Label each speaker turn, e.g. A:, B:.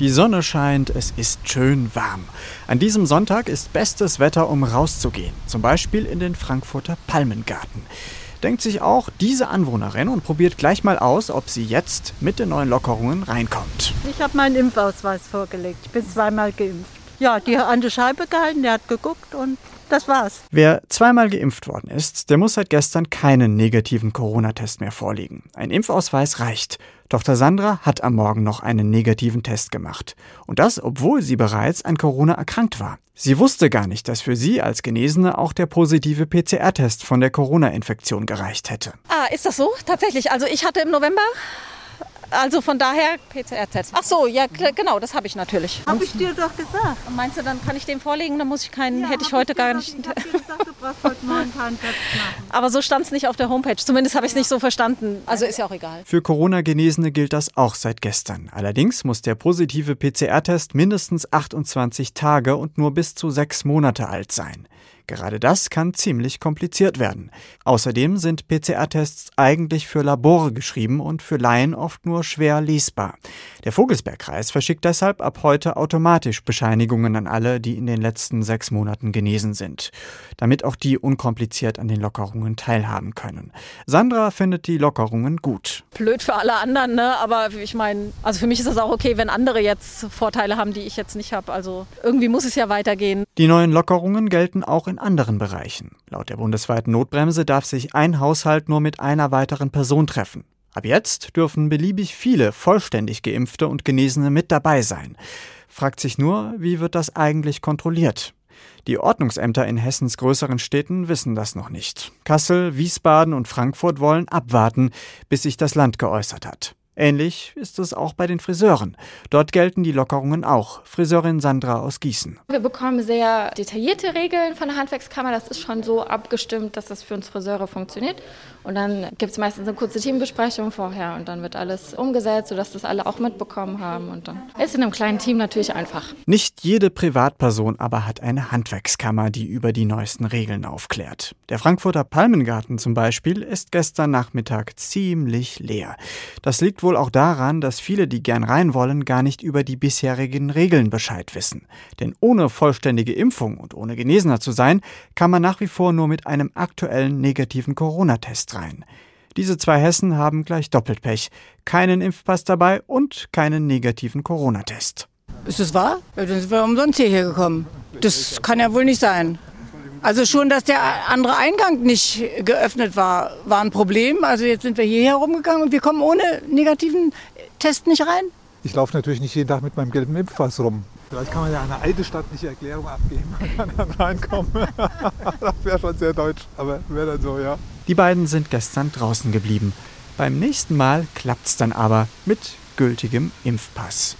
A: Die Sonne scheint, es ist schön warm. An diesem Sonntag ist bestes Wetter, um rauszugehen, zum Beispiel in den Frankfurter Palmengarten. Denkt sich auch diese Anwohnerin und probiert gleich mal aus, ob sie jetzt mit den neuen Lockerungen reinkommt.
B: Ich habe meinen Impfausweis vorgelegt. Ich bin zweimal geimpft. Ja, die hat an der Scheibe gehalten, der hat geguckt und das war's.
A: Wer zweimal geimpft worden ist, der muss seit gestern keinen negativen Corona-Test mehr vorlegen. Ein Impfausweis reicht. Tochter Sandra hat am Morgen noch einen negativen Test gemacht. Und das, obwohl sie bereits an Corona erkrankt war. Sie wusste gar nicht, dass für sie als Genesene auch der positive PCR-Test von der Corona-Infektion gereicht hätte.
C: Ah, ist das so? Tatsächlich. Also ich hatte im November also von daher PCR-Test. Ach so, ja genau, das habe ich natürlich.
B: Habe ich dir doch gesagt.
C: Meinst du, dann kann ich den vorlegen? Dann muss ich keinen, ja, hätte ich heute ich gar nicht.
B: Ich habe dir gesagt, du brauchst heute Morgen keinen Test machen.
C: Aber so stand es nicht auf der Homepage. Zumindest habe ich es ja. nicht so verstanden. Also ist ja auch egal.
A: Für Corona-Genesene gilt das auch seit gestern. Allerdings muss der positive PCR-Test mindestens 28 Tage und nur bis zu sechs Monate alt sein. Gerade das kann ziemlich kompliziert werden. Außerdem sind PCR-Tests eigentlich für Labore geschrieben und für Laien oft nur schwer lesbar. Der Vogelsbergkreis verschickt deshalb ab heute automatisch Bescheinigungen an alle, die in den letzten sechs Monaten genesen sind, damit auch die unkompliziert an den Lockerungen teilhaben können. Sandra findet die Lockerungen gut.
C: Blöd für alle anderen, ne? aber ich meine, also für mich ist das auch okay, wenn andere jetzt Vorteile haben, die ich jetzt nicht habe. Also irgendwie muss es ja weitergehen.
A: Die neuen Lockerungen gelten auch in anderen Bereichen. Laut der bundesweiten Notbremse darf sich ein Haushalt nur mit einer weiteren Person treffen. Ab jetzt dürfen beliebig viele vollständig geimpfte und Genesene mit dabei sein. Fragt sich nur, wie wird das eigentlich kontrolliert? Die Ordnungsämter in Hessens größeren Städten wissen das noch nicht. Kassel, Wiesbaden und Frankfurt wollen abwarten, bis sich das Land geäußert hat. Ähnlich ist es auch bei den Friseuren. Dort gelten die Lockerungen auch. Friseurin Sandra aus Gießen.
D: Wir bekommen sehr detaillierte Regeln von der Handwerkskammer. Das ist schon so abgestimmt, dass das für uns Friseure funktioniert. Und dann gibt es meistens eine kurze Teambesprechung vorher und dann wird alles umgesetzt, sodass das alle auch mitbekommen haben. Und dann ist in einem kleinen Team natürlich einfach.
A: Nicht jede Privatperson aber hat eine Handwerkskammer, die über die neuesten Regeln aufklärt. Der Frankfurter Palmengarten zum Beispiel ist gestern Nachmittag ziemlich leer. Das liegt wohl auch daran, dass viele, die gern rein wollen, gar nicht über die bisherigen Regeln Bescheid wissen. Denn ohne vollständige Impfung und ohne Genesener zu sein, kann man nach wie vor nur mit einem aktuellen negativen Corona-Test rein. Diese zwei Hessen haben gleich doppelt Pech. Keinen Impfpass dabei und keinen negativen Corona-Test.
E: Ist das wahr? Dann sind wir umsonst hierher gekommen. Das kann ja wohl nicht sein. Also schon, dass der andere Eingang nicht geöffnet war, war ein Problem. Also jetzt sind wir hierher rumgegangen und wir kommen ohne negativen Test nicht rein.
F: Ich laufe natürlich nicht jeden Tag mit meinem gelben Impfpass rum. Vielleicht kann man ja eine alte stattliche Erklärung abgeben kann dann reinkommen. das wäre schon sehr deutsch, aber wäre dann so, ja.
A: Die beiden sind gestern draußen geblieben. Beim nächsten Mal klappt's dann aber mit gültigem Impfpass.